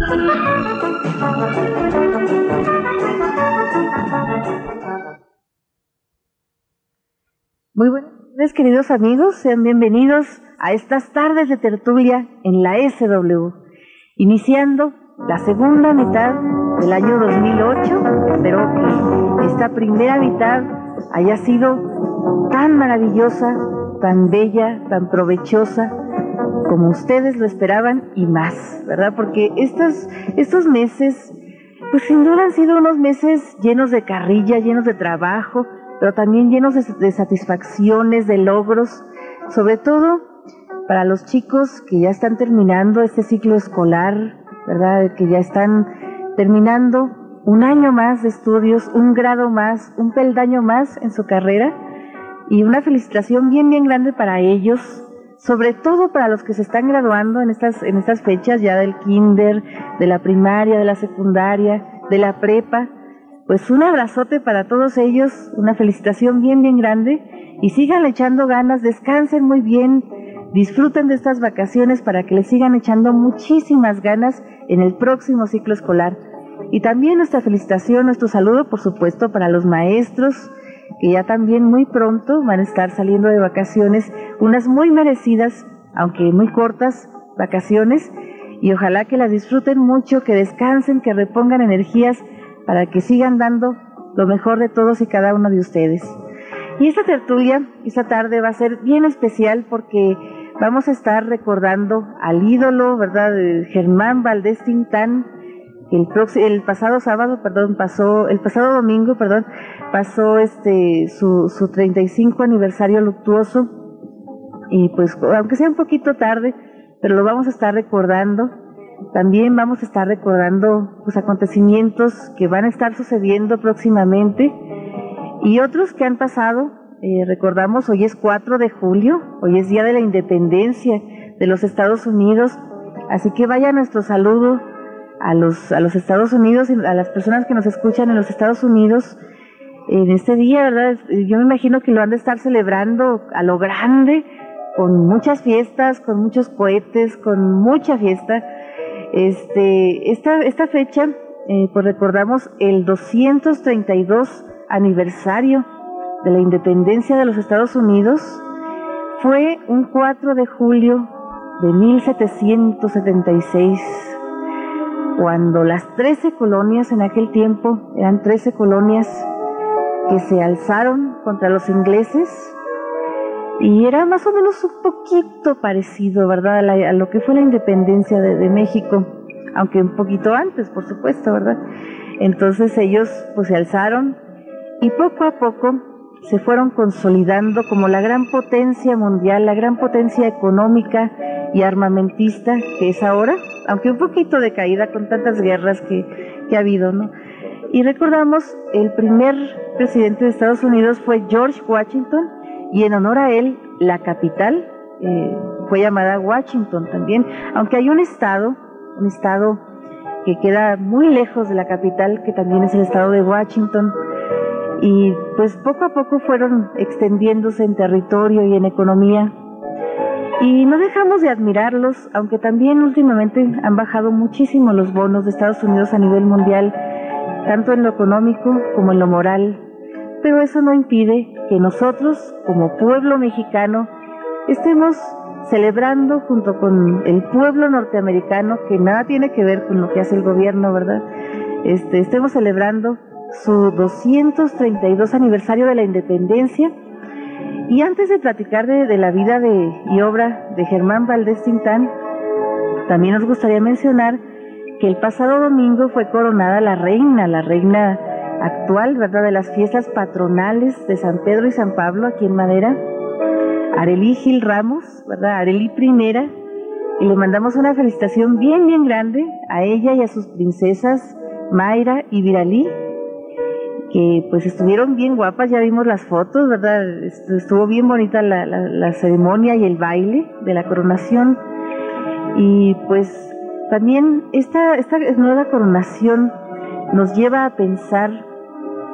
Muy buenas queridos amigos. Sean bienvenidos a estas tardes de tertulia en la SW. Iniciando la segunda mitad del año 2008. Espero que esta primera mitad haya sido tan maravillosa, tan bella, tan provechosa como ustedes lo esperaban y más, ¿verdad? Porque estos, estos meses, pues sin duda han sido unos meses llenos de carrilla, llenos de trabajo, pero también llenos de, satisfacciones, de logros, sobre todo para los chicos que ya están terminando este ciclo escolar, ¿verdad? Que ya están terminando un año más de estudios, un grado más, un peldaño más en su carrera y una felicitación bien, bien grande para ellos, sobre todo para los que se están graduando en estas, en estas fechas ya del kinder, de la primaria, de la secundaria, de la prepa, pues un abrazote para todos ellos, una felicitación bien, bien grande y sigan echando ganas, descansen muy bien, disfruten de estas vacaciones para que les sigan echando muchísimas ganas en el próximo ciclo escolar. Y también nuestra felicitación, nuestro saludo, por supuesto, para los maestros, que ya también muy pronto van a estar saliendo de vacaciones, unas muy merecidas, aunque muy cortas, vacaciones, y ojalá que las disfruten mucho, que descansen, que repongan energías para que sigan dando lo mejor de todos y cada uno de ustedes. Y esta tertulia, esta tarde va a ser bien especial porque vamos a estar recordando al ídolo, ¿verdad?, de Germán Valdés Tintán, el, pasado sábado, perdón, pasó, el pasado domingo, perdón, pasó este su, su 35 aniversario luctuoso. Y pues aunque sea un poquito tarde, pero lo vamos a estar recordando. También vamos a estar recordando pues, acontecimientos que van a estar sucediendo próximamente. Y otros que han pasado. Eh, recordamos, hoy es 4 de julio, hoy es Día de la Independencia de los Estados Unidos, así que vaya nuestro saludo a los, a los Estados Unidos y a las personas que nos escuchan en los Estados Unidos en este día, ¿verdad? Yo me imagino que lo han de estar celebrando a lo grande, con muchas fiestas, con muchos cohetes, con mucha fiesta. Este, esta, esta fecha, eh, pues recordamos el 232 aniversario de la independencia de los Estados Unidos, fue un 4 de julio de 1776, cuando las 13 colonias en aquel tiempo, eran 13 colonias que se alzaron contra los ingleses, y era más o menos un poquito parecido, ¿verdad?, a, lo que fue la independencia de, México, aunque un poquito antes, por supuesto, ¿verdad? Entonces ellos pues se alzaron y poco a poco se fueron consolidando como la gran potencia mundial, la gran potencia económica y armamentista que es ahora, aunque un poquito de caída con tantas guerras que, que ha habido, ¿no? Y recordamos, el primer presidente de Estados Unidos fue George Washington, y en honor a él la capital eh, fue llamada Washington también, aunque hay un estado, un estado que queda muy lejos de la capital, que también es el estado de Washington, y pues poco a poco fueron extendiéndose en territorio y en economía. Y no dejamos de admirarlos, aunque también últimamente han bajado muchísimo los bonos de Estados Unidos a nivel mundial, tanto en lo económico como en lo moral, pero eso no impide que nosotros, como pueblo mexicano, estemos celebrando junto con el pueblo norteamericano, que nada tiene que ver con lo que hace el gobierno, ¿verdad? Este, estemos celebrando su 232 aniversario de la independencia. Y antes de platicar de, la vida de, y obra de Germán Valdés Tintán, también nos gustaría mencionar que el pasado domingo fue coronada la reina, la reina actual, ¿verdad? De las fiestas patronales de San Pedro y San Pablo aquí en Madera. Arelí Gil Ramos, ¿verdad? Arelí Primera. Y le mandamos una felicitación bien, bien grande a ella y a sus princesas Mayra y Viralí, que pues estuvieron bien guapas, ya vimos las fotos, ¿verdad? Estuvo bien bonita la, la ceremonia y el baile de la coronación. Y pues también esta, esta nueva coronación nos lleva a pensar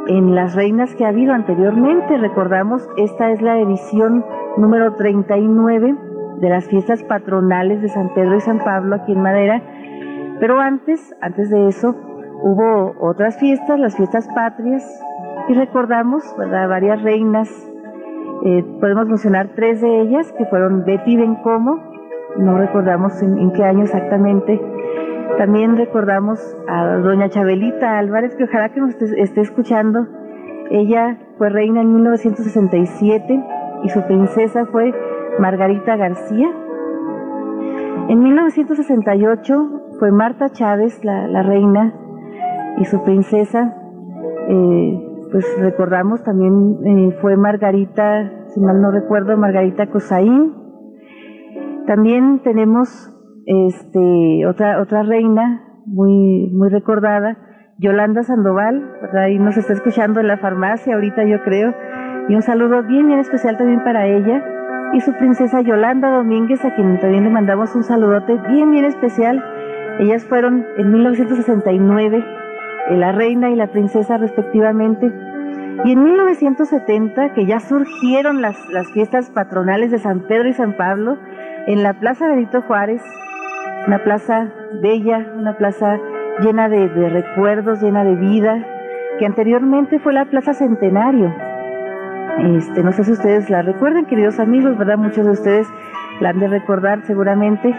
en las reinas que ha habido anteriormente. Recordamos, esta es la edición número 39 de las fiestas patronales de San Pedro y San Pablo aquí en Madera. Pero antes, antes de eso, hubo otras fiestas, las fiestas patrias, y recordamos, varias reinas. Eh, podemos mencionar tres de ellas, que fueron Betty Bencomo, no recordamos en, qué año exactamente. También recordamos a doña Chabelita Álvarez, que ojalá que nos esté escuchando. Ella fue reina en 1967 y su princesa fue Margarita García. En 1968 fue Marta Chávez la, reina y su princesa, eh, pues recordamos también eh, fue Margarita, si mal no recuerdo, Margarita Cosaín. También tenemos este, otra, otra reina muy, muy recordada, Yolanda Sandoval, ahí nos está escuchando en la farmacia ahorita yo creo, y un saludo bien, bien especial también para ella y su princesa Yolanda Domínguez, a quien también le mandamos un saludote bien, bien especial. Ellas fueron en 1969 eh, la reina y la princesa respectivamente. Y en 1970, que ya surgieron las, las fiestas patronales de San Pedro y San Pablo, en la Plaza Benito Juárez, una plaza bella, una plaza llena de, de recuerdos, llena de vida, que anteriormente fue la Plaza Centenario, este, no sé si ustedes la recuerden, queridos amigos, ¿verdad? Muchos de ustedes la han de recordar seguramente.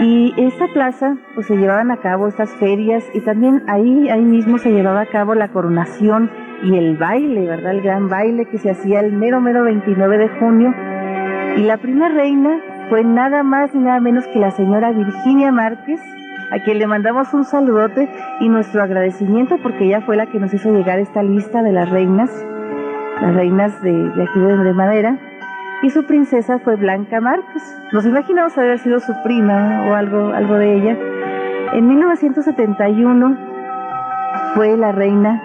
Y esta plaza, pues se llevaban a cabo estas ferias y también ahí, ahí mismo se llevaba a cabo la coronación y el baile, ¿verdad? El gran baile que se hacía el mero, mero 29 de junio. Y la primera reina fue nada más ni nada menos que la señora Virginia Márquez, a quien le mandamos un saludote y nuestro agradecimiento porque ella fue la que nos hizo llegar esta lista de las reinas las reinas de, aquí de, Madera, y su princesa fue Blanca Márquez. Nos imaginamos haber sido su prima o algo, algo de ella. En 1971 fue la reina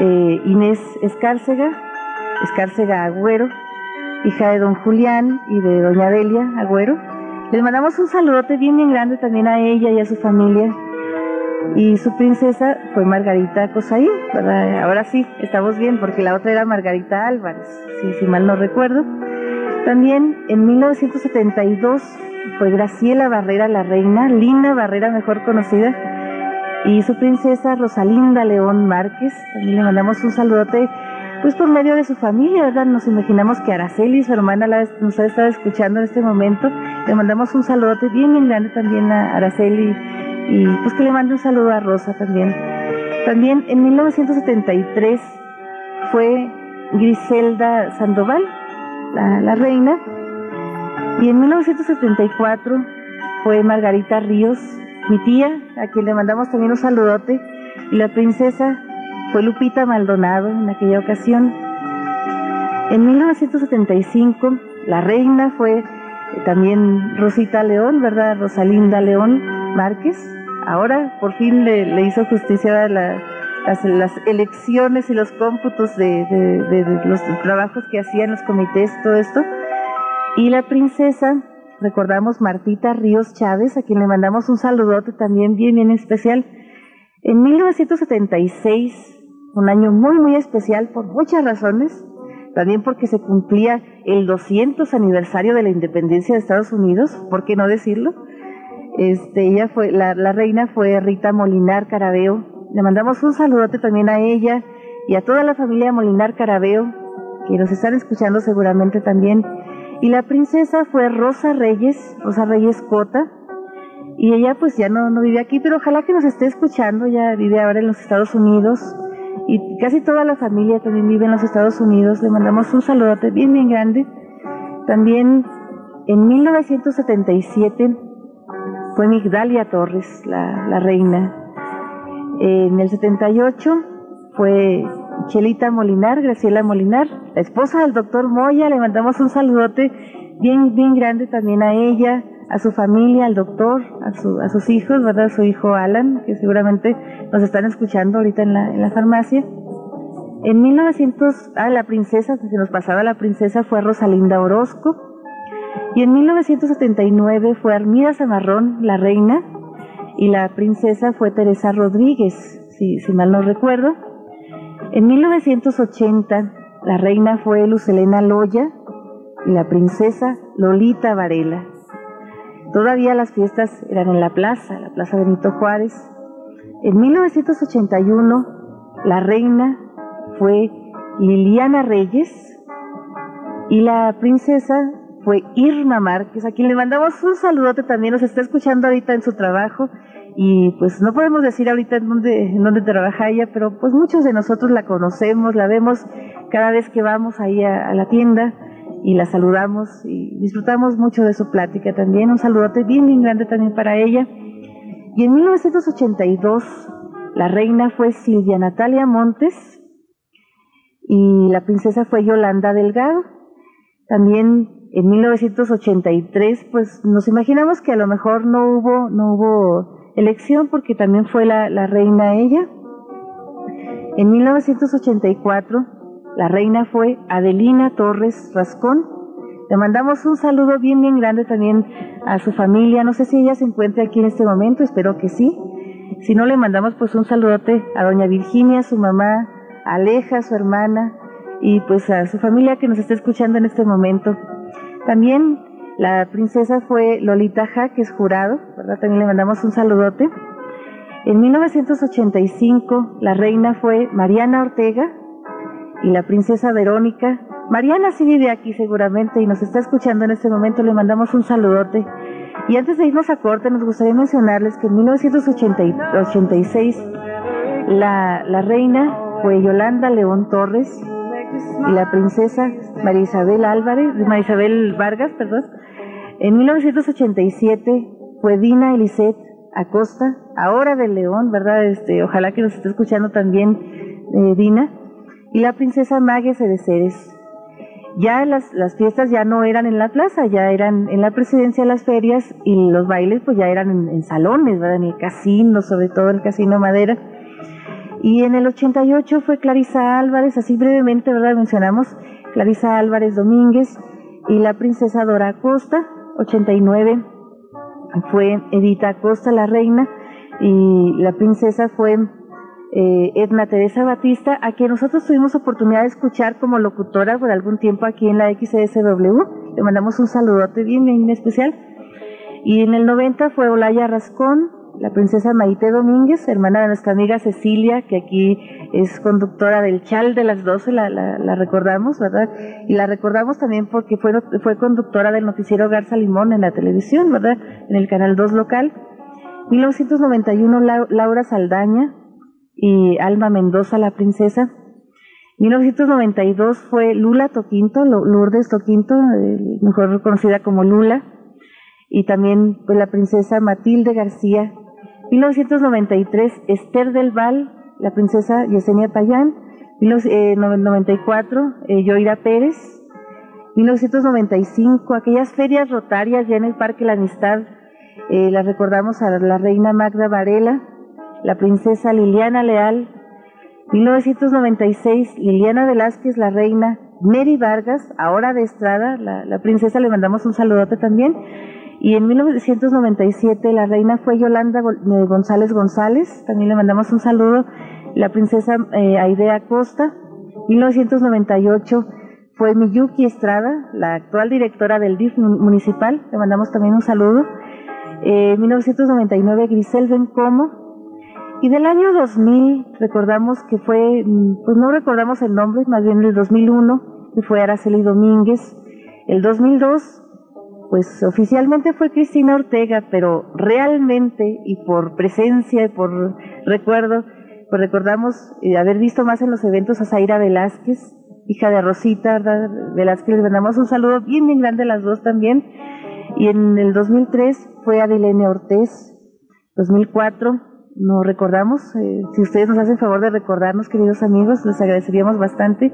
eh, Inés Escárcega, Escárcega Agüero, hija de don Julián y de doña Delia Agüero. Les mandamos un saludote bien bien grande también a ella y a su familia y su princesa fue Margarita ¿verdad? Ahora sí, estamos bien, porque la otra era Margarita Álvarez, si mal no recuerdo. También en 1972 fue Graciela Barrera la reina, Linda Barrera mejor conocida, y su princesa Rosalinda León Márquez. También le mandamos un saludote, pues por medio de su familia, ¿verdad? Nos imaginamos que Araceli, su hermana, nos ha estado escuchando en este momento. Le mandamos un saludote bien, bien grande también a Araceli y pues que le mande un saludo a Rosa también. También en 1973 fue Griselda Sandoval, la, reina, y en 1974 fue Margarita Ríos, mi tía, a quien le mandamos también un saludote, y la princesa fue Lupita Maldonado en aquella ocasión. En 1975 la reina fue también Rosita León, ¿verdad? Rosalinda León Márquez. Ahora por fin le, hizo justicia a las, elecciones y los cómputos de, los trabajos que hacían los comités, todo esto. Y la princesa, recordamos Martita Ríos Chávez, a quien le mandamos un saludote también bien, bien especial. En 1976, un año muy, muy especial por muchas razones, también porque se cumplía el 200 aniversario de la independencia de Estados Unidos, ¿por qué no decirlo? Este, ella fue, la, reina fue Rita Molinar Carabeo. Le mandamos un saludote también a ella y a toda la familia Molinar Carabeo, que nos están escuchando seguramente también. Y la princesa fue Rosa Reyes, Rosa Reyes Cota, y ella pues ya no, no vive aquí, pero ojalá que nos esté escuchando, ya vive ahora en los Estados Unidos y casi toda la familia también vive en los Estados Unidos. Le mandamos un saludote bien, bien grande. También en 1977 fue Migdalia Torres, la, la reina. En el 78 fue Chelita Molinar, Graciela Molinar, la esposa del doctor Moya. Le mandamos un saludote bien, bien grande también a ella a su familia, al doctor, a, su, a sus hijos, ¿verdad? Su hijo Alan, que seguramente nos están escuchando ahorita en la, en la farmacia. En 1900, ah, la princesa, se nos pasaba la princesa, fue Rosalinda Orozco. Y en 1979 fue Armida Zamarrón, la reina, y la princesa fue Teresa Rodríguez, si, mal no recuerdo. En 1980 la reina fue Lucelena Loya y la princesa Lolita Varela. Todavía las fiestas eran en la plaza, la Plaza Benito Juárez. En 1981, la reina fue Liliana Reyes y la princesa fue Irma Márquez, a quien le mandamos un saludote también, nos está escuchando ahorita en su trabajo y pues no podemos decir ahorita en dónde, en dónde trabaja ella, pero pues muchos de nosotros la conocemos, la vemos cada vez que vamos ahí a, la tienda y la saludamos y disfrutamos mucho de su plática también. Un saludote bien, bien grande también para ella. Y en 1982 la reina fue Silvia Natalia Montes y la princesa fue Yolanda Delgado. También en 1983 pues nos imaginamos que a lo mejor no hubo, no hubo elección porque también fue la, la reina ella. En 1984 la reina fue Adelina Torres Rascón. Le mandamos un saludo bien, bien grande también a su familia. No sé si ella se encuentra aquí en este momento, espero que sí. Si no, le mandamos pues un saludote a doña Virginia, su mamá, Aleja, su hermana, y pues a su familia que nos está escuchando en este momento. También la princesa fue Lolita Jaques Jurado, ¿verdad? También le mandamos un saludote. En 1985 la reina fue Mariana Ortega y la princesa Verónica. Mariana sí vive aquí seguramente y nos está escuchando en este momento, le mandamos un saludote. Y antes de irnos a corte, nos gustaría mencionarles que en 1986 la, la reina fue Yolanda León Torres y la princesa María Isabel Álvarez, María Isabel Vargas, perdón. En 1987 fue Dina Elisette Acosta, ahora de León, ¿verdad? Este, ojalá que nos esté escuchando también eh, Dina, y la princesa Mague Ceres. Ya las, las fiestas ya no eran en la plaza, ya eran en la presidencia las ferias y los bailes pues ya eran en, en salones, ¿verdad? En el casino, sobre todo el casino Madera. Y en el 88 fue Clarisa Álvarez, así brevemente, ¿verdad? Mencionamos Clarisa Álvarez Domínguez y la princesa Dora Acosta, 89 fue Edita Acosta, la reina, y la princesa fue eh, Edna Teresa Batista, a quien nosotros tuvimos oportunidad de escuchar como locutora por algún tiempo aquí en la XSW. Le mandamos un saludote bien, bien especial. Y en el 90 fue Olaya Rascón, la princesa Maite Domínguez, hermana de nuestra amiga Cecilia, que aquí es conductora del Chal de las 12, la, la, recordamos, ¿verdad? Y la recordamos también porque fue, fue conductora del noticiero Garza Limón en la televisión, ¿verdad? En el Canal 2 local. 1991 Laura Saldaña y Alma Mendoza, la princesa. 1992 fue Lula Toquinto, Lourdes Toquinto, mejor conocida como Lula, y también pues, la princesa Matilde García 1993, Esther del Val, la princesa Yesenia Payán. 1994, eh, Yoira Pérez. 1995, aquellas ferias rotarias ya en el Parque La Amistad, eh, las recordamos a la reina Magda Varela, la princesa Liliana Leal. 1996, Liliana Velázquez, la reina, Mary Vargas, ahora de Estrada, la, la princesa, le mandamos un saludote también. Y en 1997 la reina fue Yolanda eh, González González, también le mandamos un saludo, la princesa eh, Aidea Costa. 1998 fue Miyuki Estrada, la actual directora del DIF municipal, le mandamos también un saludo. Eh, 1999 Grisel Bencomo. Y del año 2000 recordamos que fue, mm, pues no recordamos el nombre, más bien el 2001, que fue Araceli Domínguez. El 2002 pues oficialmente fue Cristina Ortega, pero realmente y por presencia y por recuerdo, pues recordamos eh, haber visto más en los eventos a Zaira Velázquez, hija de Rosita Velázquez, les mandamos un saludo bien, bien grande a las dos también. Y en el 2003 fue Adilene Ortez, 2004 no recordamos, eh, si ustedes nos hacen favor de recordarnos, queridos amigos, les agradeceríamos bastante.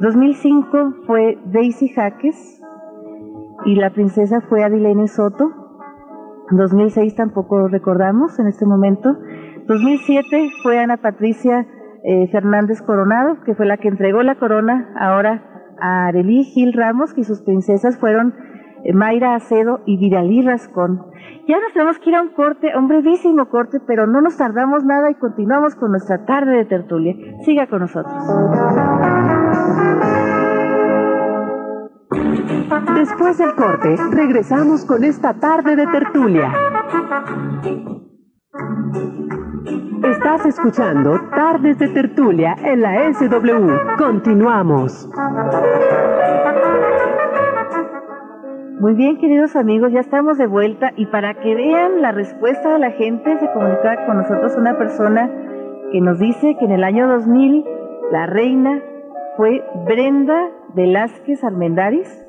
2005 fue Daisy Jaques, y la princesa fue Adilene Soto. 2006 tampoco recordamos en este momento. 2007 fue Ana Patricia eh, Fernández Coronado, que fue la que entregó la corona ahora a Arelí Gil Ramos, y sus princesas fueron eh, Mayra Acedo y Viralí Rascón. Ya nos tenemos que ir a un corte, un brevísimo corte, pero no nos tardamos nada y continuamos con nuestra tarde de tertulia. Siga con nosotros. Después del corte, regresamos con esta tarde de tertulia. Estás escuchando Tardes de Tertulia en la SW. Continuamos. Muy bien, queridos amigos, ya estamos de vuelta y para que vean la respuesta de la gente, se comunica con nosotros una persona que nos dice que en el año 2000 la reina fue Brenda Velázquez Armendáriz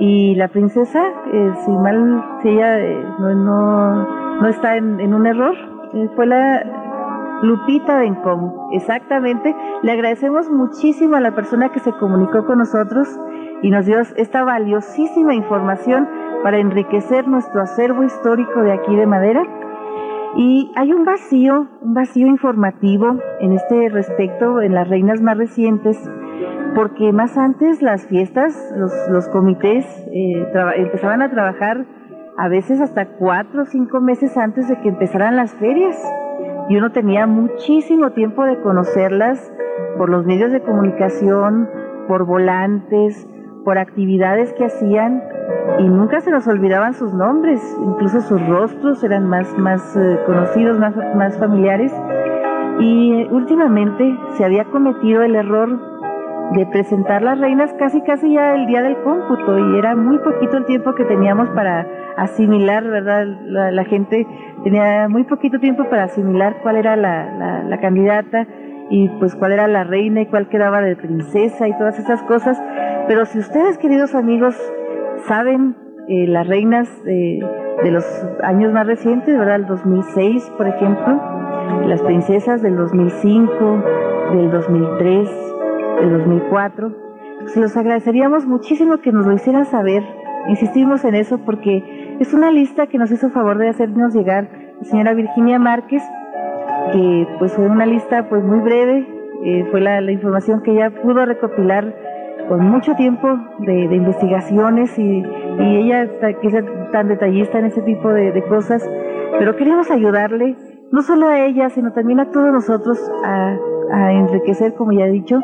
y la princesa, eh, si mal, si ella eh, no, no, está en, un error, eh, fue la Lupita Bencom, exactamente. Le agradecemos muchísimo a la persona que se comunicó con nosotros y nos dio esta valiosísima información para enriquecer nuestro acervo histórico de aquí de Madera. Y hay un vacío, un vacío informativo en este respecto en las reinas más recientes, porque más antes las fiestas, los, los comités eh, empezaban a trabajar a veces hasta cuatro o cinco meses antes de que empezaran las ferias. Y uno tenía muchísimo tiempo de conocerlas por los medios de comunicación, por volantes, por actividades que hacían y nunca se nos olvidaban sus nombres, incluso sus rostros eran más, más eh, conocidos, más, más familiares. Y últimamente se había cometido el error de presentar las reinas casi casi ya el día del cómputo y era muy poquito el tiempo que teníamos para asimilar, ¿verdad? La, gente tenía muy poquito tiempo para asimilar cuál era la, la, la candidata y pues cuál era la reina y cuál quedaba de princesa y todas esas cosas. Pero si ustedes, queridos amigos, saben eh, las reinas de los años más recientes, ¿verdad? El 2006, por ejemplo, las princesas del 2005, del 2003, del 2004, se los agradeceríamos muchísimo que nos lo hicieran saber. Insistimos en eso porque es una lista que nos hizo favor de hacernos llegar la señora Virginia Márquez, que pues fue una lista pues muy breve, eh, fue la, la información que ella pudo recopilar con mucho tiempo de, investigaciones y, ella que es tan detallista en ese tipo de, cosas, pero queremos ayudarle, no solo a ella, sino también a todos nosotros a, enriquecer, como ya he dicho,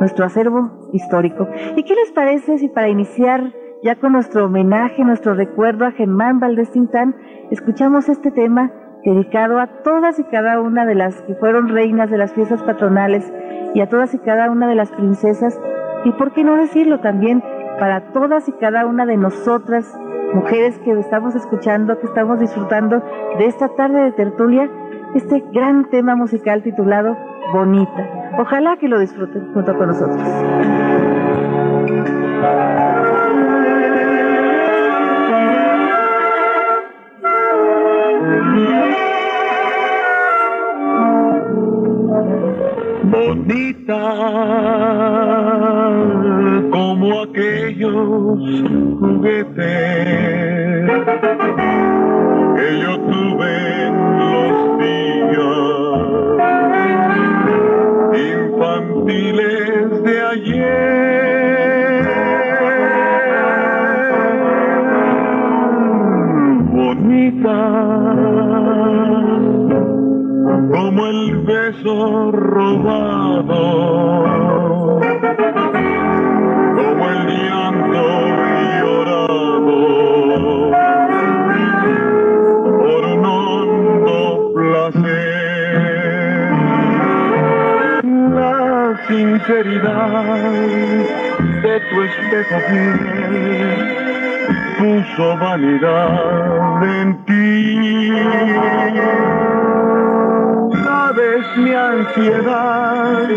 nuestro acervo histórico. ¿Y qué les parece si para iniciar ya con nuestro homenaje, nuestro recuerdo a Germán Valdés Tintán, escuchamos este tema dedicado a todas y cada una de las que fueron reinas de las fiestas patronales y a todas y cada una de las princesas y por qué no decirlo también para todas y cada una de nosotras, mujeres que estamos escuchando, que estamos disfrutando de esta tarde de tertulia, este gran tema musical titulado Bonita. Ojalá que lo disfruten junto con nosotros. Bonita como aquellos juguetes que yo tuve en los días infantiles de ayer. Bonita como el beso robado, sinceridad de tu espejo fiel puso vanidad en ti sabes mi ansiedad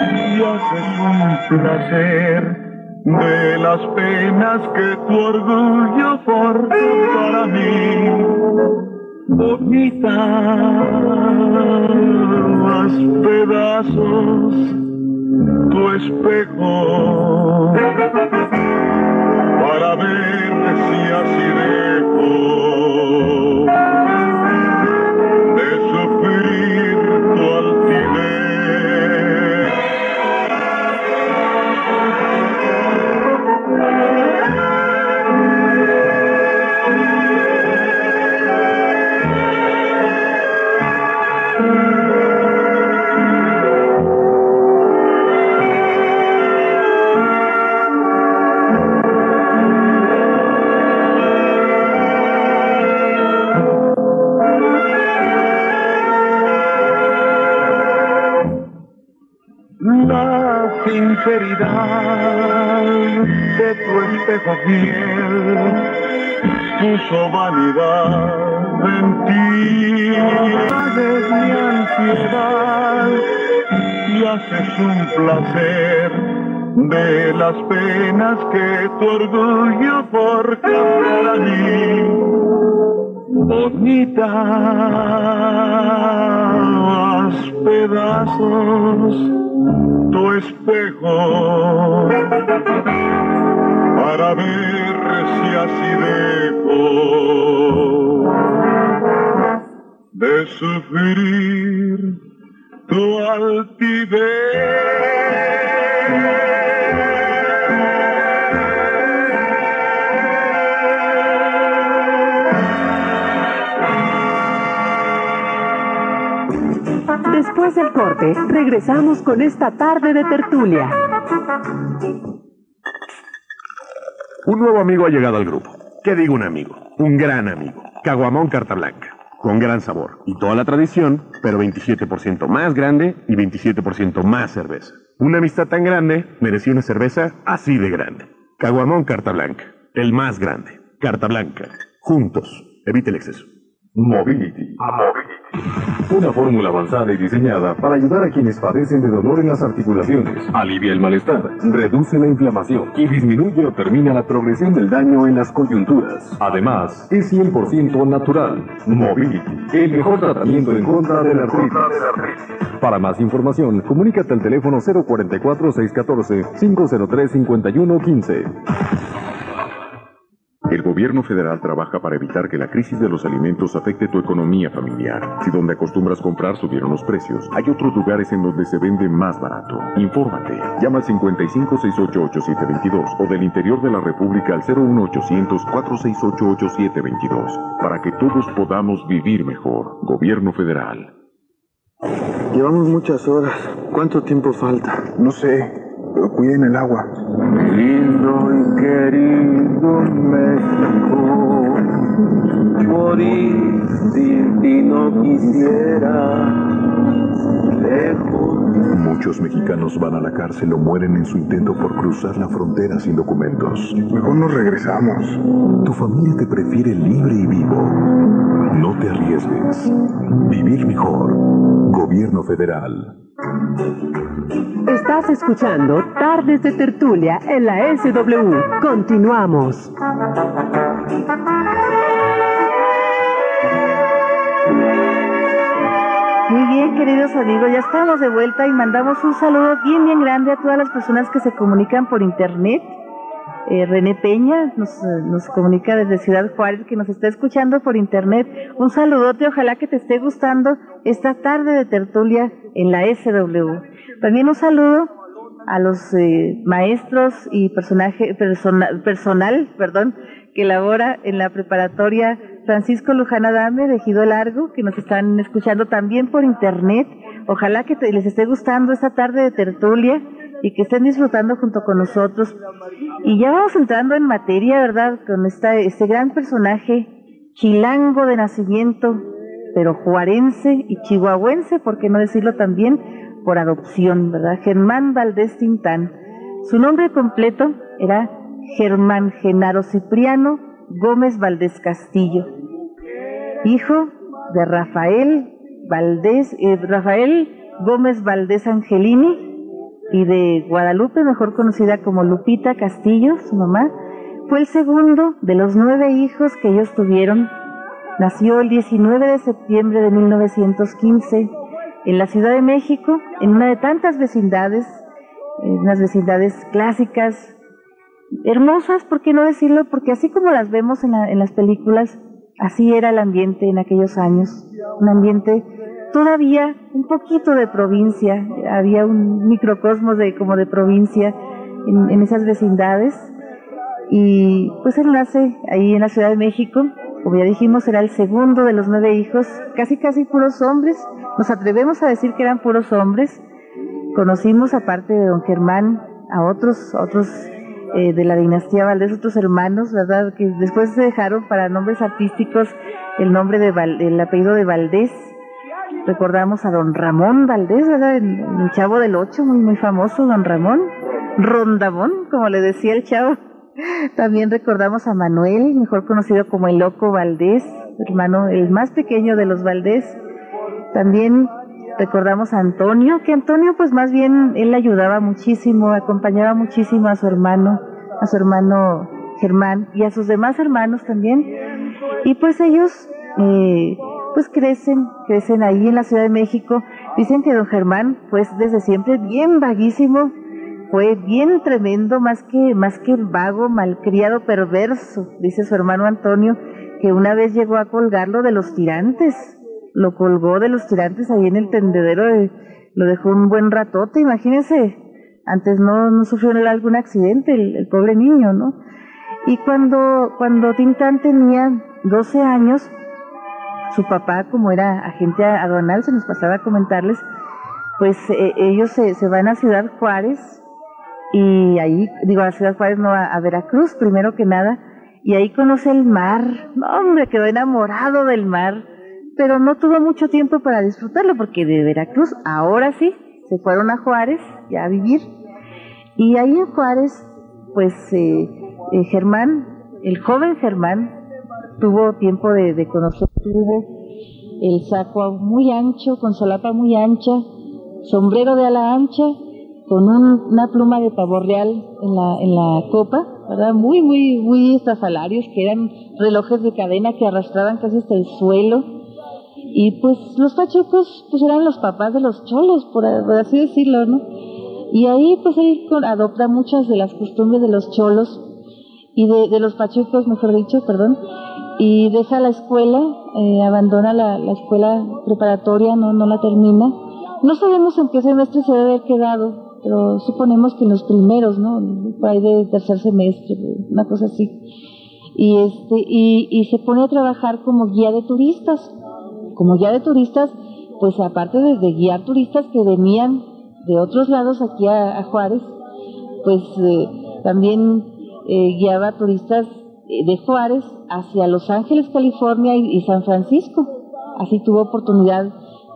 y haces un placer de las penas que tu orgullo porta para mí. Bonita, más pedazos tu espejo para ver si así dejo espejo fiel puso vanidad en ti. Sabes mi ansiedad y haces un placer de las penas que tu orgullo por cambiar a mí. Bonitas pedazos tu espejo regresamos con esta tarde de tertulia. Un nuevo amigo ha llegado al grupo. ¿Qué digo un amigo? Un gran amigo. Caguamón Carta Blanca. Con gran sabor. Y toda la tradición, pero 27% más grande y 27% más cerveza. Una amistad tan grande merecía una cerveza así de grande. Caguamón Carta Blanca. El más grande. Carta Blanca. Juntos. Evite el exceso. Mobility. Una fórmula avanzada y diseñada para ayudar a quienes padecen de dolor en las articulaciones. Alivia el malestar, reduce la inflamación y disminuye o termina la progresión del daño en las coyunturas. Además, es 100% natural. Mobility, el mejor tratamiento en contra de la artritis. Para más información, comunícate al teléfono 044-614-503-5115. El gobierno federal trabaja para evitar que la crisis de los alimentos afecte tu economía familiar. Si donde acostumbras comprar subieron los precios, hay otros lugares en donde se vende más barato. Infórmate. Llama al 55688722 o del interior de la República al 01800 4688722 para que todos podamos vivir mejor. Gobierno federal. Llevamos muchas horas. ¿Cuánto tiempo falta? No sé, cuiden el agua. Lindo y querido México, morir sin ti no quisiera, lejos. Muchos mexicanos van a la cárcel o mueren en su intento por cruzar la frontera sin documentos. Mejor nos regresamos. Tu familia te prefiere libre y vivo. No te arriesgues. Vivir mejor. Gobierno federal. Estás escuchando Tardes de Tertulia en la SW. Continuamos. Muy bien, queridos amigos, ya estamos de vuelta y mandamos un saludo bien, bien grande a todas las personas que se comunican por internet. Eh, René Peña nos, eh, nos comunica desde Ciudad Juárez que nos está escuchando por internet. Un saludote, ojalá que te esté gustando esta tarde de tertulia en la SW. También un saludo a los eh, maestros y personaje, persona, personal perdón, que labora en la preparatoria Francisco Luján Adame de Gido Largo, que nos están escuchando también por internet. Ojalá que les esté gustando esta tarde de tertulia y que estén disfrutando junto con nosotros. Y ya vamos entrando en materia, ¿verdad? Con este gran personaje, chilango de nacimiento, pero juarense y chihuahuense, por qué no decirlo también, por adopción, ¿verdad? Germán Valdés Tintán. Su nombre completo era Germán Genaro Cipriano Gómez Valdés Castillo, hijo de Rafael Valdés, eh, Rafael Gómez Valdés Angelini y de Guadalupe, mejor conocida como Lupita Castillo, su mamá, fue el segundo de los nueve hijos que ellos tuvieron. Nació el 19 de septiembre de 1915 en la Ciudad de México, en una de tantas vecindades, en unas vecindades clásicas, hermosas, ¿por qué no decirlo? Porque así como las vemos en, la- en las películas, así era el ambiente en aquellos años, un ambiente todavía un poquito de provincia, había un microcosmos de como de provincia en, esas vecindades y pues él nace ahí en la Ciudad de México, como ya dijimos era el segundo de los nueve hijos, casi casi puros hombres, nos atrevemos a decir que eran puros hombres, conocimos aparte de don Germán a otros, otros eh, de la dinastía Valdés, otros hermanos, ¿verdad? Que después se dejaron para nombres artísticos el nombre de Val- el apellido de Valdés, recordamos a don Ramón Valdés, ¿verdad? El, el chavo del ocho, muy, muy famoso, don Ramón. Rondamón, como le decía el chavo. También recordamos a Manuel, mejor conocido como el Loco Valdés, hermano, el más pequeño de los Valdés. También recordamos a Antonio, que Antonio pues más bien él ayudaba muchísimo, acompañaba muchísimo a su hermano, a su hermano Germán y a sus demás hermanos también. Y pues ellos eh, pues crecen, crecen ahí en la Ciudad de México. Dicen que don Germán pues desde siempre bien vaguísimo, fue bien tremendo, más que, más que vago, malcriado, perverso, dice su hermano Antonio, que una vez llegó a colgarlo de los tirantes, lo colgó de los tirantes ahí en el tendedero, de, lo dejó un buen ratote, imagínense, antes no, sufrió algún accidente el, pobre niño, ¿no? Y cuando, cuando Tintán tenía 12 años, su papá, como era agente aduanal, se nos pasaba a comentarles, pues eh, ellos se, se van a Ciudad Juárez, y ahí, digo, a Ciudad Juárez, no, a, a, Veracruz, primero que nada, y ahí conoce el mar. No, hombre, quedó enamorado del mar, pero no tuvo mucho tiempo para disfrutarlo, porque de Veracruz, ahora sí, se fueron a Juárez ya a vivir. Y ahí en Juárez, pues eh, eh, Germán, el joven Germán, tuvo tiempo de, conocer, tuvo el saco muy ancho, con solapa muy ancha, sombrero de ala ancha, con un, una pluma de pavo real en la, en la copa, ¿verdad? Muy, muy, muy estrafalarios, que eran relojes de cadena que arrastraban casi hasta el suelo. Y pues los pachucos, pues eran los papás de los cholos, por, así decirlo, ¿no? Y ahí pues él adopta muchas de las costumbres de los cholos y de, los pachucos, mejor dicho, perdón, y deja la escuela, eh, abandona la, la escuela preparatoria, no, no la termina. No sabemos en qué semestre se debe haber quedado, pero suponemos que en los primeros, ¿no? Por ahí de tercer semestre, una cosa así. Y, este, y se pone a trabajar como guía de turistas. Como guía de turistas, pues aparte de, guiar turistas que venían de otros lados aquí a, Juárez, pues eh, también eh, guiaba turistas de Juárez hacia Los Ángeles, California y, San Francisco. Así tuvo oportunidad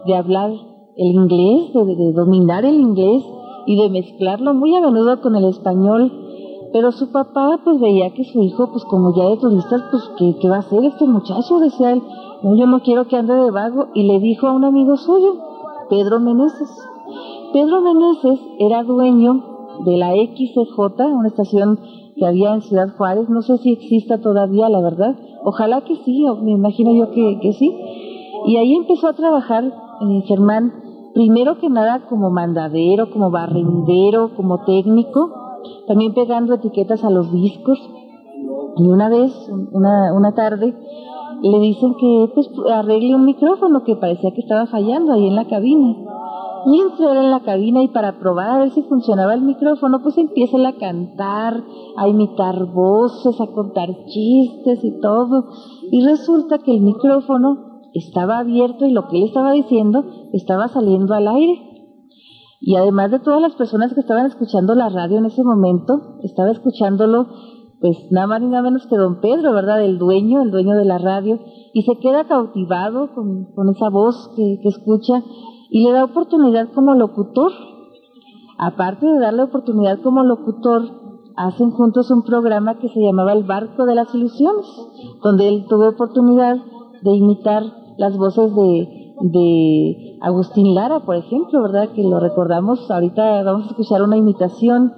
de hablar el inglés, de, de dominar el inglés y de mezclarlo muy a menudo con el español. Pero su papá pues veía que su hijo, pues como ya de turistas, pues ¿qué, qué va a hacer este muchacho? Decía él, no, yo no quiero que ande de vago. Y le dijo a un amigo suyo, Pedro Meneses. Pedro Meneses era dueño de la XCJ, una estación que había en Ciudad Juárez, no sé si exista todavía, la verdad, ojalá que sí, me imagino yo que, que sí. Y ahí empezó a trabajar Germán primero que nada como mandadero, como barrendero, como técnico, también pegando etiquetas a los discos. Y una vez, una, una tarde, le dicen que pues arregle un micrófono que parecía que estaba fallando ahí en la cabina. Y entra en la cabina y para probar a ver si funcionaba el micrófono, pues empieza a cantar, a imitar voces, a contar chistes y todo. Y resulta que el micrófono estaba abierto y lo que él estaba diciendo estaba saliendo al aire. Y además de todas las personas que estaban escuchando la radio en ese momento, estaba escuchándolo pues nada más ni nada menos que don Pedro, ¿verdad? El dueño, el dueño de la radio, y se queda cautivado con, con esa voz que, que escucha y le da oportunidad como locutor. Aparte de darle oportunidad como locutor, hacen juntos un programa que se llamaba El Barco de las Ilusiones, donde él tuvo oportunidad de imitar las voces de, de Agustín Lara, por ejemplo, ¿verdad? Que lo recordamos, ahorita vamos a escuchar una imitación,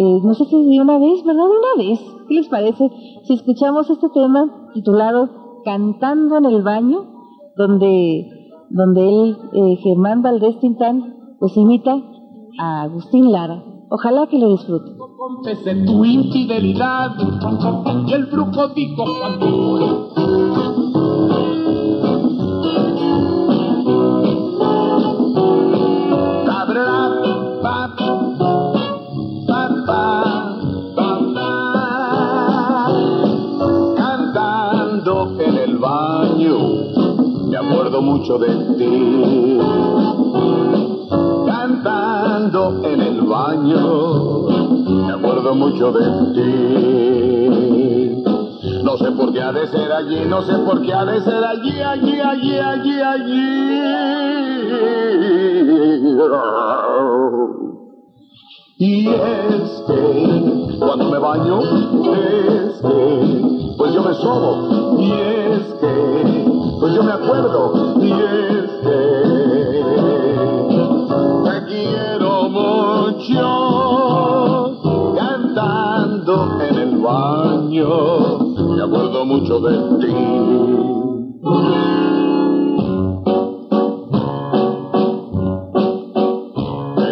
eh, no sé si de una vez, ¿verdad? De una vez, ¿qué les parece? Si escuchamos este tema titulado Cantando en el baño, donde, donde él, eh, Germán Valdés Tintán, pues imita a Agustín Lara. Ojalá que lo disfruten. Confesé tu infidelidad y el brujo en el baño, me acuerdo mucho de ti. Cantando en el baño, me acuerdo mucho de ti. No sé por qué ha de ser allí, no sé por qué ha de ser allí, allí, allí, allí, allí. Y es que cuando me baño, es que pues yo me sobo. Y es que pues yo me acuerdo. Y es que te quiero mucho cantando en el baño. Me acuerdo mucho de ti.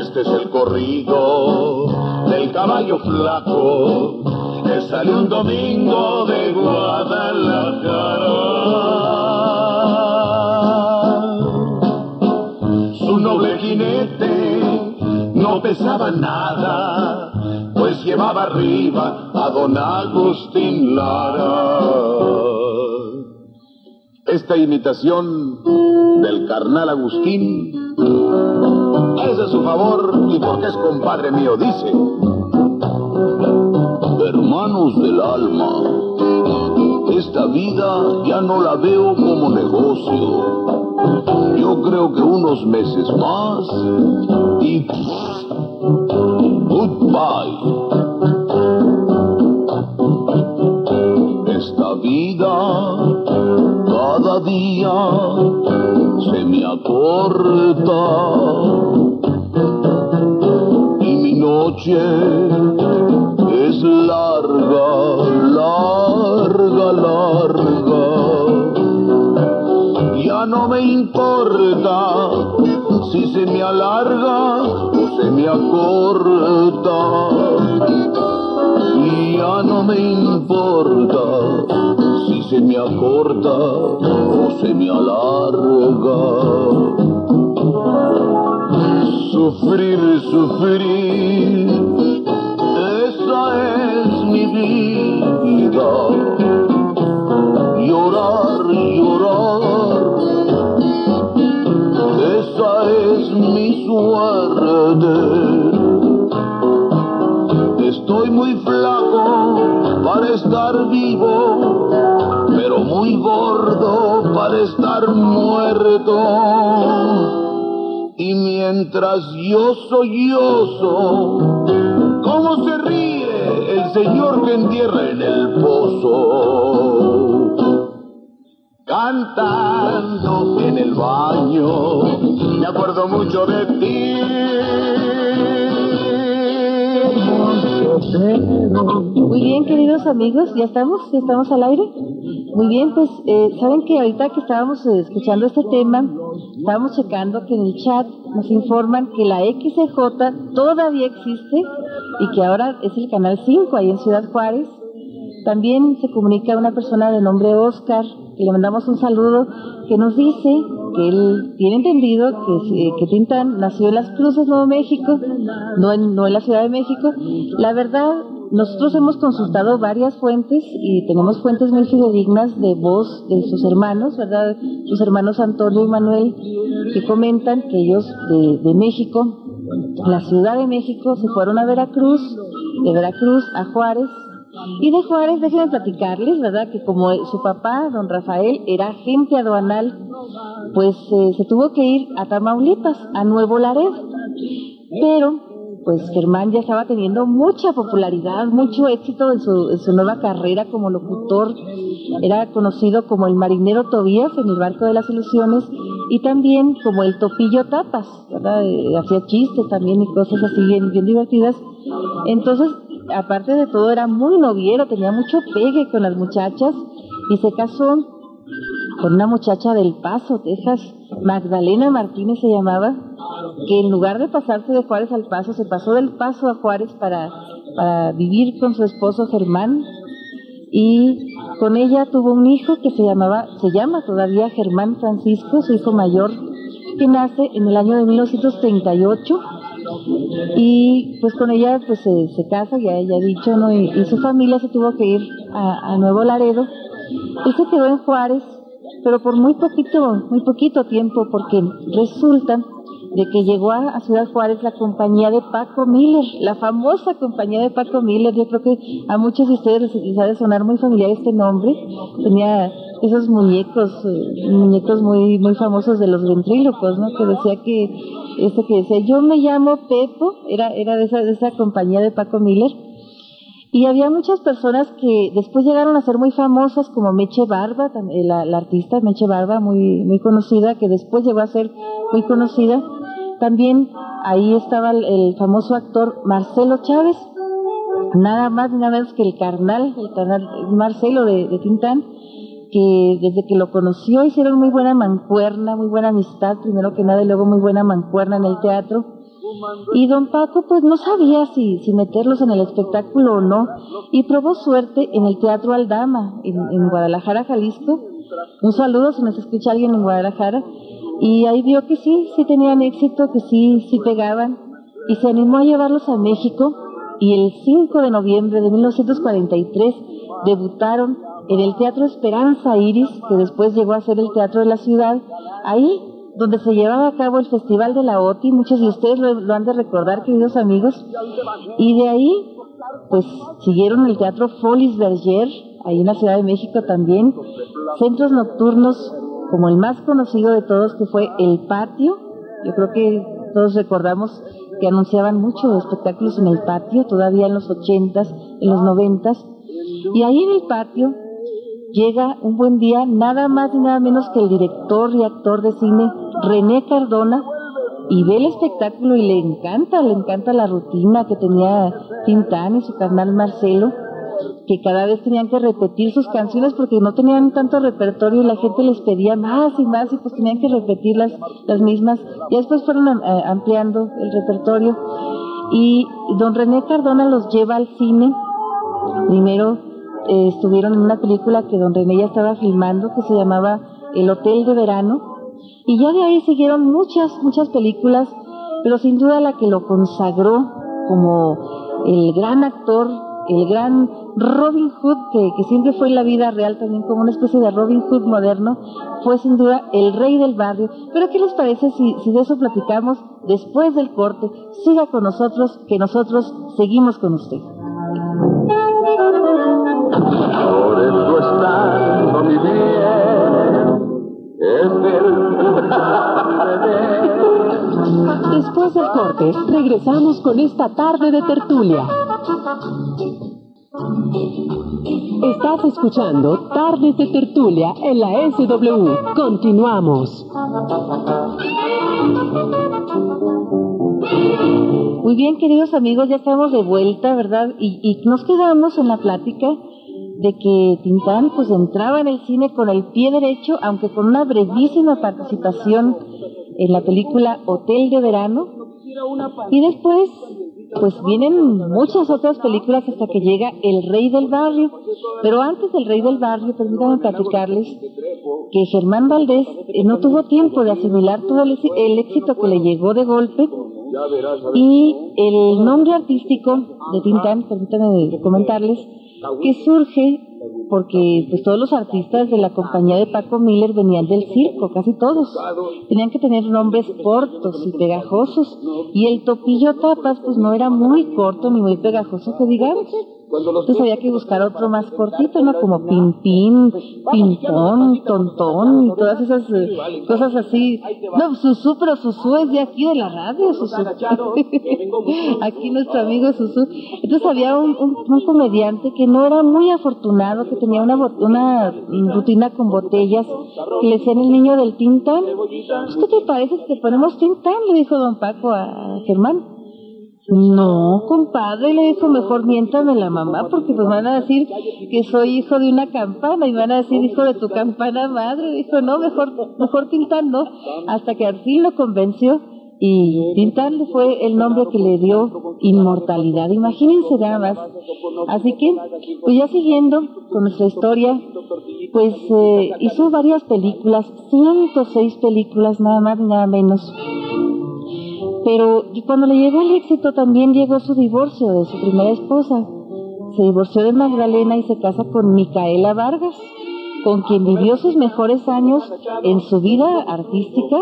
Este es el corrido del caballo flaco que sale un domingo de pesaba nada, pues llevaba arriba a don Agustín Lara. Esta imitación del carnal Agustín es de su favor y porque es compadre mío, dice. Hermanos del alma, esta vida ya no la veo como negocio. Yo creo que unos meses más y goodbye. Esta vida cada día se me acorta y mi noche es larga, me importa si se me alarga o se me acorta. Ya no me importa si se me acorta o se me alarga. Sufrir, sufrir, flaco para estar vivo, pero muy gordo para estar muerto. Y mientras yo sollozo, ¿cómo se ríe el señor que entierra en el pozo? Cantando en el baño, me acuerdo mucho de ti. Muy bien, queridos amigos, ¿ya estamos? ¿Ya estamos al aire? Muy bien, pues eh, saben que ahorita que estábamos eh, escuchando este tema, estábamos checando que en el chat nos informan que la XJ todavía existe y que ahora es el canal 5 ahí en Ciudad Juárez. También se comunica una persona de nombre Oscar, que le mandamos un saludo, que nos dice que él tiene entendido que, que Tintán nació en Las Cruces, Nuevo México, no en, no en la Ciudad de México. La verdad, nosotros hemos consultado varias fuentes y tenemos fuentes muy fidedignas de voz de sus hermanos, ¿verdad? Sus hermanos Antonio y Manuel, que comentan que ellos de, de México, la Ciudad de México, se fueron a Veracruz, de Veracruz a Juárez, y de Juárez, déjenme platicarles, ¿verdad? Que como su papá, don Rafael, era agente aduanal, pues eh, se tuvo que ir a Tamaulipas, a Nuevo Laredo. Pero, pues Germán ya estaba teniendo mucha popularidad, mucho éxito en su, su nueva carrera como locutor. Era conocido como el marinero Tobías en el barco de las ilusiones y también como el topillo tapas, ¿verdad? Eh, hacía chistes también y cosas así bien, bien divertidas. Entonces, aparte de todo, era muy noviero, tenía mucho pegue con las muchachas y se casó con una muchacha del Paso, Texas, Magdalena Martínez se llamaba, que en lugar de pasarse de Juárez al Paso, se pasó del Paso a Juárez para, para vivir con su esposo Germán. Y con ella tuvo un hijo que se llamaba, se llama todavía Germán Francisco, su hijo mayor, que nace en el año de 1938 y pues con ella pues se, se casa, ya ella ha dicho, ¿no? Y, su familia se tuvo que ir a, Nuevo Laredo. Él se quedó en Juárez, pero por muy poquito, muy poquito tiempo, porque resulta de que llegó a, Ciudad Juárez la compañía de Paco Miller, la famosa compañía de Paco Miller. Yo creo que a muchos de ustedes les, les ha de sonar muy familiar este nombre. Tenía esos muñecos, eh, muñecos muy, muy famosos de los ventrílocos, ¿no? Que decía que este que decía, yo me llamo Pepo, era, era de, esa, de esa compañía de Paco Miller, y había muchas personas que después llegaron a ser muy famosas, como Meche Barba, eh, la, la, artista Meche Barba, muy, muy conocida, que después llegó a ser muy conocida. También ahí estaba el, el famoso actor Marcelo Chávez, nada más ni nada menos que el carnal, el carnal Marcelo de, de Tintán, que desde que lo conoció hicieron muy buena mancuerna, muy buena amistad, primero que nada, y luego muy buena mancuerna en el teatro. Y don Paco pues no sabía si, si meterlos en el espectáculo o no, y probó suerte en el Teatro Aldama, en, en Guadalajara, Jalisco. Un saludo si nos escucha alguien en Guadalajara. Y ahí vio que sí, sí tenían éxito, que sí, sí pegaban, y se animó a llevarlos a México, y el 5 de noviembre de 1943 debutaron en el Teatro Esperanza Iris, que después llegó a ser el Teatro de la Ciudad, ahí donde se llevaba a cabo el Festival de la OTI, muchos de ustedes lo, han de recordar, queridos amigos, y de ahí, pues siguieron el Teatro Folis Berger, ahí en la Ciudad de México también, centros nocturnos, como el más conocido de todos, que fue El Patio, yo creo que todos recordamos que anunciaban muchos espectáculos en el patio, todavía en los ochentas, en los noventas, y ahí en el patio llega un buen día nada más y nada menos que el director y actor de cine René Cardona y ve el espectáculo y le encanta, le encanta la rutina que tenía Tintán y su carnal Marcelo, que cada vez tenían que repetir sus canciones porque no tenían tanto repertorio y la gente les pedía más y más y pues tenían que repetir las, mismas. Y después fueron eh, ampliando el repertorio y don René Cardona los lleva al cine. Primero estuvieron en una película que don René ya estaba filmando que se llamaba El Hotel de Verano y ya de ahí siguieron muchas, muchas películas, pero sin duda la que lo consagró como el gran actor, el gran Robin Hood, que, que, siempre fue en la vida real también como una especie de Robin Hood moderno, fue sin duda el rey del barrio. Pero ¿qué les parece si de eso platicamos después del corte? Siga con nosotros, que nosotros seguimos con usted. Después del corte, regresamos con esta tarde de tertulia. Estás escuchando Tardes de Tertulia en la SW. Continuamos. Muy bien, queridos amigos, ya estamos de vuelta, ¿verdad? Y, y nos quedamos en la plática de que Tintán pues entraba en el cine con el pie derecho, aunque con una brevísima participación en la película Hotel de Verano. Y después pues vienen muchas otras películas hasta que llega El Rey del Barrio. Pero antes del Rey del Barrio, permítanme platicarles que Germán Valdés eh, no tuvo tiempo de asimilar todo el, éxito que le llegó de golpe y el nombre artístico de Tintán, permítanme comentarles, que surge porque pues todos los artistas de la compañía de Paco Miller venían del circo, casi todos. Tenían que tener nombres cortos y pegajosos y el topillo tapas pues no era muy corto ni muy pegajoso que digamos. Entonces había que buscar otro más cortito, ¿no? Como pin, pintón, tontón y todas esas eh, cosas así. No, Susu, pero Susu es de aquí de la radio, Susu. aquí nuestro amigo Susu. Entonces había un, un, un, comediante que no era muy afortunado, que tenía una, una rutina con botellas, que le decían el niño del tintán. Pues, ¿Qué te parece si te ponemos tintán? Le dijo don Paco a Germán. No, compadre, le dijo, mejor miéntame la mamá, porque pues van a decir que soy hijo de una campana y van a decir hijo de tu campana madre. Dijo, no, mejor, mejor Tintán no. Hasta que al fin lo convenció y Tintán fue el nombre que le dio inmortalidad. Imagínense nada más. Así que, pues ya siguiendo con nuestra historia, pues eh, hizo varias películas, 106 películas, nada más nada menos pero cuando le llegó el éxito también llegó su divorcio de su primera esposa. Se divorció de Magdalena y se casa con Micaela Vargas, con quien vivió sus mejores años en su vida artística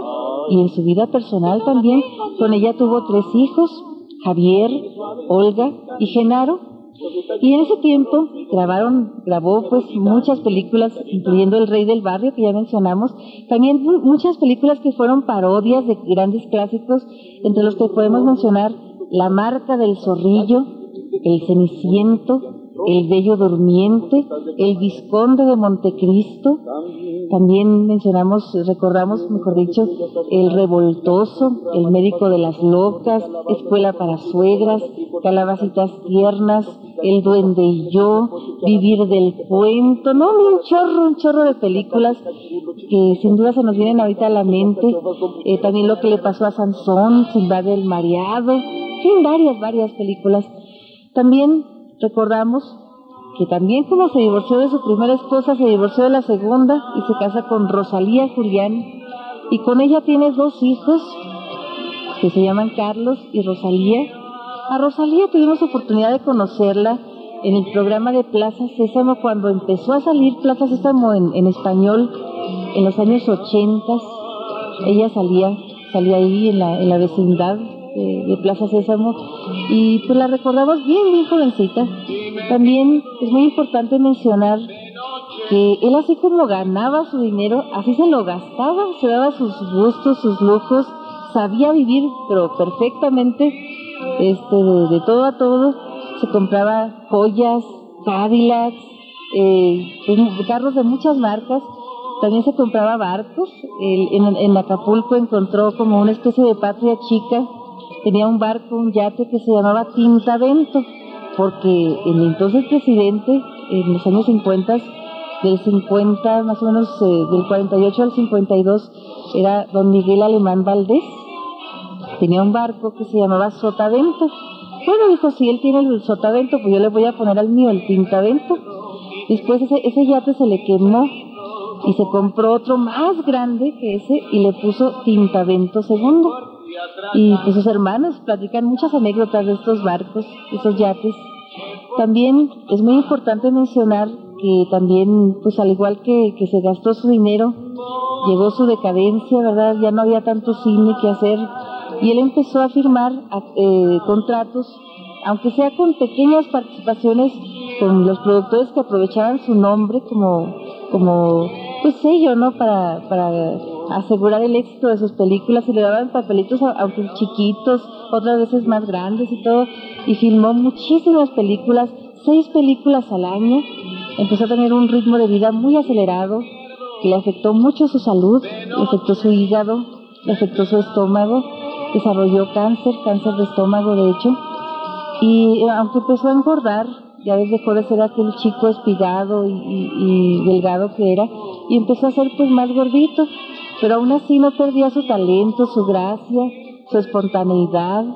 y en su vida personal también. Con ella tuvo tres hijos, Javier, Olga y Genaro. Y en ese tiempo grabaron, grabó pues muchas películas, incluyendo El Rey del Barrio, que ya mencionamos, también muchas películas que fueron parodias de grandes clásicos, entre los que podemos mencionar La marca del zorrillo, El Ceniciento, el Bello Durmiente, el Visconde de Montecristo, también mencionamos, recordamos, mejor dicho, el Revoltoso, el Médico de las Locas, Escuela para Suegras, Calabacitas Tiernas, El Duende y Yo, Vivir del Cuento, no, un chorro, un chorro de películas que sin duda se nos vienen ahorita a la mente, eh, también lo que le pasó a Sansón, Simba del Mareado, en varias, varias películas. También recordamos que también como se divorció de su primera esposa, se divorció de la segunda y se casa con Rosalía Julián. Y con ella tiene dos hijos que se llaman Carlos y Rosalía. A Rosalía tuvimos oportunidad de conocerla en el programa de Plaza Sésamo cuando empezó a salir Plaza Sésamo en, español en los años 80. Ella salía, salía ahí en en la vecindad de, Plaza Sésamo. Y pues la recordamos bien, bien jovencita. También es muy importante mencionar que él así como ganaba su dinero, así se lo gastaba, se daba sus gustos, sus lujos, sabía vivir, pero perfectamente, este, de, todo a todo, se compraba joyas, Cadillacs, eh, carros de muchas marcas, también se compraba barcos, en, en Acapulco encontró como una especie de patria chica tenía un barco, un yate que se llamaba Tintavento, porque el entonces presidente, en los años 50, del 50, más o menos eh, del 48 al 52, era don Miguel Alemán Valdés. Tenía un barco que se llamaba Sotavento. Bueno, dijo, si él tiene el Sotavento, pues yo le voy a poner al mío el Tintavento. Después ese, ese yate se le quemó y se compró otro más grande que ese y le puso Tintavento segundo. Y pues sus hermanos platican muchas anécdotas de estos barcos, esos yates. También es muy importante mencionar que también, pues al igual que, que se gastó su dinero, llegó su decadencia, ¿verdad? Ya no había tanto cine que hacer y él empezó a firmar eh, contratos, aunque sea con pequeñas participaciones con los productores que aprovechaban su nombre como, como pues sello, ¿no? Para asegurar el éxito de sus películas y le daban papelitos, aunque chiquitos, otras veces más grandes y todo, y filmó muchísimas películas, seis películas al año, empezó a tener un ritmo de vida muy acelerado, que le afectó mucho su salud, le afectó su hígado, le afectó su estómago, desarrolló cáncer, cáncer de estómago de hecho, y eh, aunque empezó a engordar, ya dejó de ser aquel chico espigado y, y, delgado que era, y empezó a ser pues más gordito, pero aún así no perdía su talento, su gracia, su espontaneidad,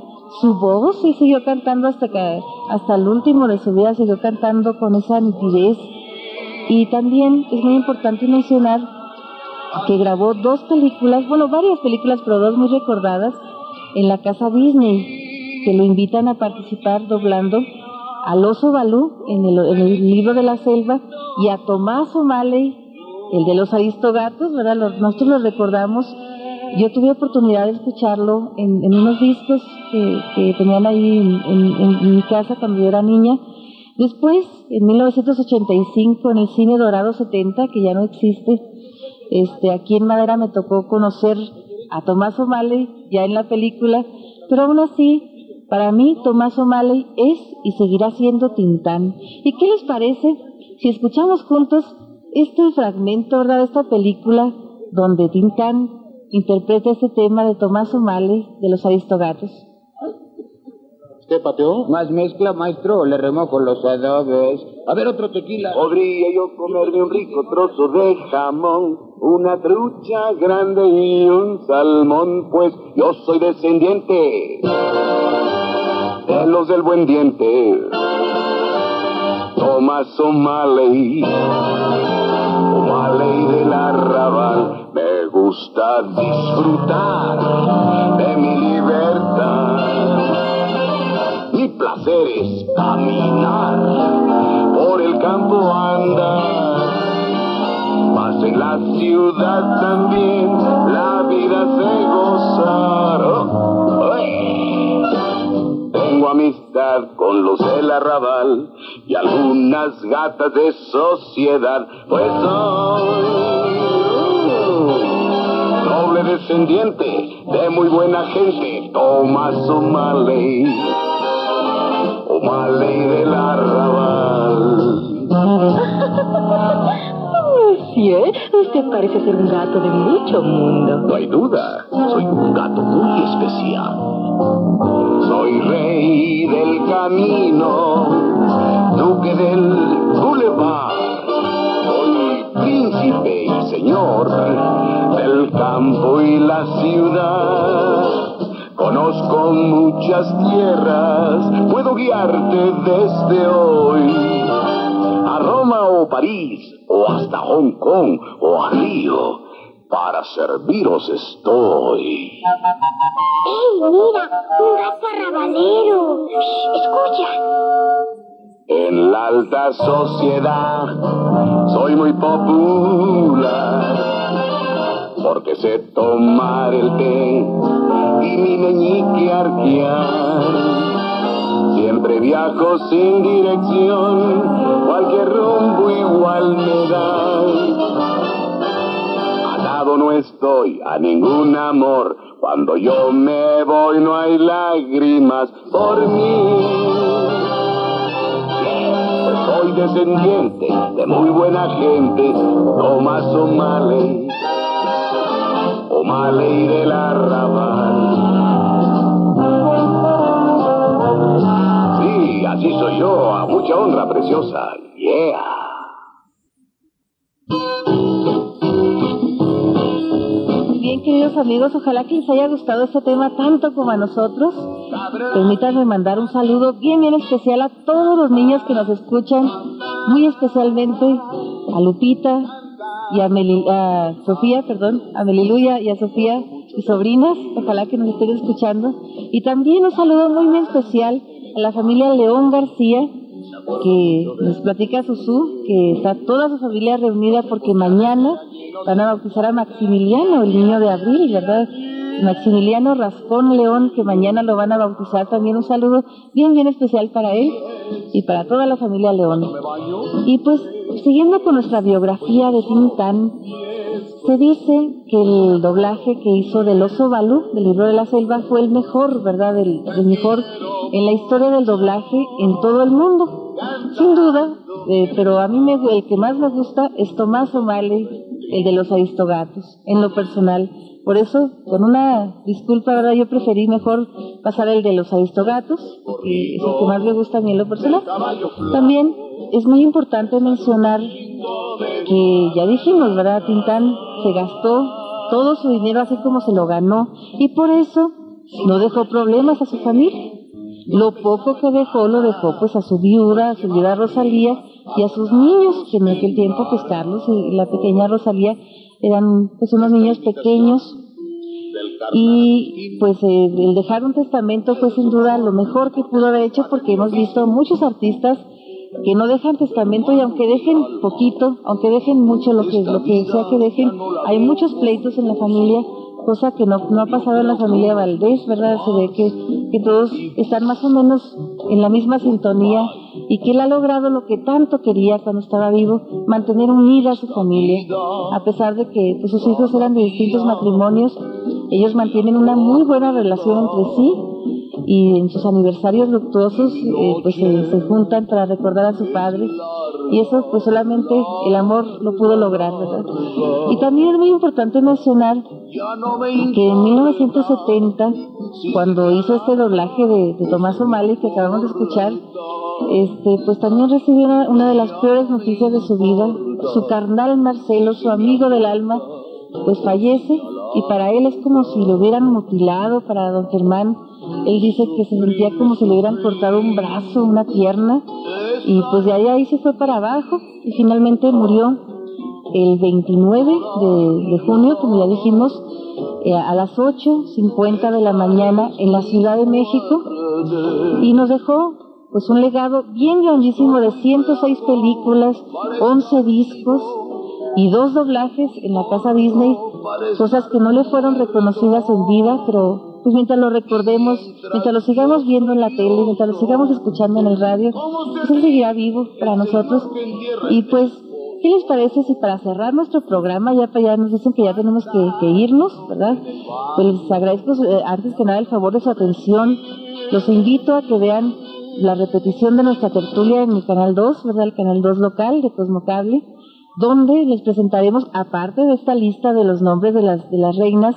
su voz y siguió cantando hasta que hasta el último de su vida siguió cantando con esa nitidez. Y también es muy importante mencionar que grabó dos películas, bueno, varias películas, pero dos muy recordadas, en la casa Disney, que lo invitan a participar doblando al oso Balú en el, en el libro de la selva y a Tomás O'Malley el de los aristogatos, ¿verdad? nosotros lo recordamos. Yo tuve oportunidad de escucharlo en, unos discos que, tenían ahí en, mi casa cuando yo era niña. Después, en 1985, en el Cine Dorado 70, que ya no existe, este, aquí en Madera me tocó conocer a Tomás O'Malley ya en la película, pero aún así, para mí Tomás O'Malley es y seguirá siendo Tintán. ¿Y qué les parece si escuchamos juntos este fragmento, ¿verdad? De esta película donde Tintán interpreta este tema de Tomás O'Malley de los Aristogatos. ¿Qué pateó? Más mezcla, maestro, le remó con los adobes. A ver, otro tequila. Podría yo comerme un rico trozo de jamón, una trucha grande y un salmón, pues yo soy descendiente de los del buen diente. Tomás O'Malley gusta disfrutar de mi libertad. Mi placer es caminar, por el campo andar. Más en la ciudad también la vida se gozar. Tengo amistad con los del arrabal y algunas gatas de sociedad, pues soy noble descendiente de muy buena gente, Tomás O'Malley, O'Malley del arrabal. Monsieur, usted parece ser un gato de mucho mundo. No hay duda, soy un gato muy especial. Soy rey del camino, duque del boulevard. Príncipe y señor del campo y la ciudad. Conozco muchas tierras, puedo guiarte desde hoy a Roma o París, o hasta Hong Kong, o a Río. Para serviros estoy. ¡Ey, mira! ¡Un gato arrabalero! ¡Escucha! En la alta sociedad soy muy popular porque sé tomar el té y mi meñique arquear. Siempre viajo sin dirección, cualquier rumbo igual me da. Al lado no estoy a ningún amor, cuando yo me voy no hay lágrimas por mí. Soy descendiente de muy buena gente, Tomás O'Malley, O'Malley del arrabal. Sí, así soy yo, a mucha honra, preciosa. Yeah. Bien, queridos amigos, ojalá que les haya gustado este tema tanto como a nosotros. Permítanme mandar un saludo bien, bien especial a todos los niños que nos escuchan, muy especialmente a Lupita y a, Meli- a Sofía, perdón, a Meliluya y a Sofía, mis sobrinas, ojalá que nos estén escuchando. Y también un saludo muy, muy especial a la familia León García, que nos platica Susu, que está toda su familia reunida porque mañana van a bautizar a Maximiliano, el niño de abril, ¿verdad? Maximiliano Raspón León, que mañana lo van a bautizar. También un saludo bien, bien especial para él y para toda la familia León. Y pues, siguiendo con nuestra biografía de Tintán, se dice que el doblaje que hizo del oso Balú, del libro de la selva, fue el mejor, ¿verdad? El, mejor en la historia del doblaje en todo el mundo. Sin duda, eh, pero a mí me, el que más me gusta es Tomás O'Malley, el de los Aristogatos, en lo personal. Por eso, con una disculpa, ¿verdad? Yo preferí mejor pasar el de los Aristogatos, que es el que más me gusta a mí en lo personal. También es muy importante mencionar que ya dijimos, ¿verdad? Tintán se gastó todo su dinero así como se lo ganó y por eso no dejó problemas a su familia. Lo poco que dejó lo dejó pues a su viuda, a su viuda Rosalía y a sus niños, que en aquel tiempo pues Carlos y la pequeña Rosalía eran pues unos niños pequeños y pues eh, el dejar un testamento fue sin duda lo mejor que pudo haber hecho porque hemos visto muchos artistas que no dejan testamento y aunque dejen poquito, aunque dejen mucho, lo que, lo que sea que dejen, hay muchos pleitos en la familia, cosa que no, no ha pasado en la familia Valdés, ¿verdad? Se ve que, que todos están más o menos en la misma sintonía y que él ha logrado lo que tanto quería cuando estaba vivo, mantener unida a su familia, a pesar de que pues, sus hijos eran de distintos matrimonios, ellos mantienen una muy buena relación entre sí y en sus aniversarios luctuosos eh, pues se, juntan para recordar a su padre y eso pues solamente el amor lo pudo lograr, ¿verdad? Y también es muy importante mencionar que en 1970, cuando hizo este doblaje de, de Tomás O'Malley que acabamos de escuchar, este, pues también recibió una de las peores noticias de su vida. Su carnal Marcelo, su amigo del alma, pues fallece y para él es como si lo hubieran mutilado, para don Germán. Él dice que se sentía como si le hubieran cortado un brazo, una pierna, y pues de ahí ahí se fue para abajo y finalmente murió el 29 de, junio, como ya dijimos, eh, a las 8.50 de la mañana en la Ciudad de México y nos dejó pues un legado bien grandísimo de 106 películas, 11 discos y dos doblajes en la casa Disney, cosas que no le fueron reconocidas en vida, pero pues mientras lo recordemos, mientras lo sigamos viendo en la tele, mientras lo sigamos escuchando en el radio, pues él seguirá vivo para nosotros. Y pues, ¿qué les parece si para cerrar nuestro programa, ya allá nos dicen que ya tenemos que, irnos, ¿verdad? Pues les agradezco eh, antes que nada el favor de su atención. Los invito a que vean la repetición de nuestra tertulia en mi canal 2, ¿verdad? El canal 2 local de Cosmocable, donde les presentaremos, aparte de esta lista de los nombres de las, de las reinas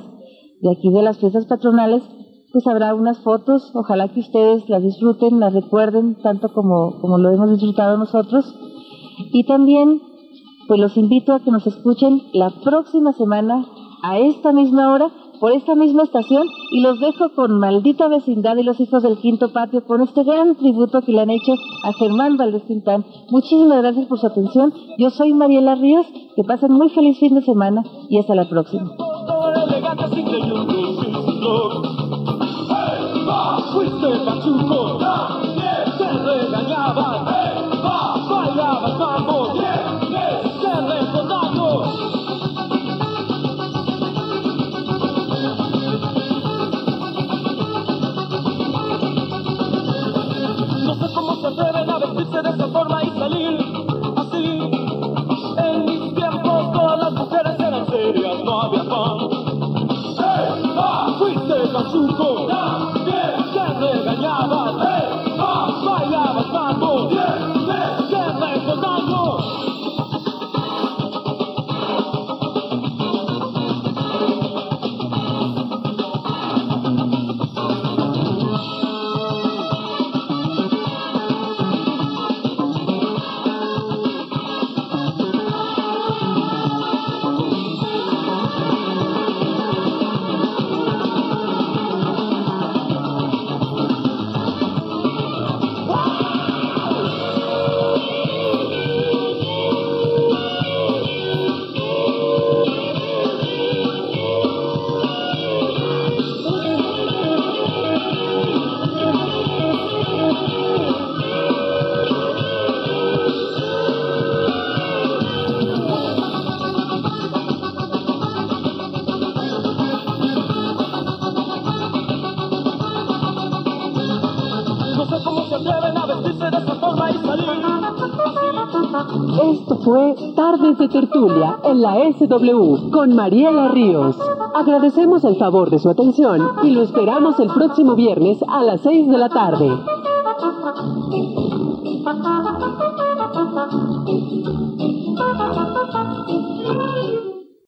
de aquí de las fiestas patronales, pues habrá unas fotos, ojalá que ustedes las disfruten, las recuerden tanto como, como lo hemos disfrutado nosotros. Y también, pues los invito a que nos escuchen la próxima semana a esta misma hora por esta misma estación y los dejo con Maldita Vecindad y los Hijos del Quinto Patio con este gran tributo que le han hecho a Germán Valdés Tintán. Muchísimas gracias por su atención. Yo soy Mariela Ríos. Que pasen muy feliz fin de semana y hasta la próxima. De esa forma y salir así. En mis tiempos todas las mujeres eran serias, no había pan. Fuiste pachuco, De Tertulia en la SW con Mariela Ríos. Agradecemos el favor de su atención y lo esperamos el próximo viernes a las 6 de la tarde.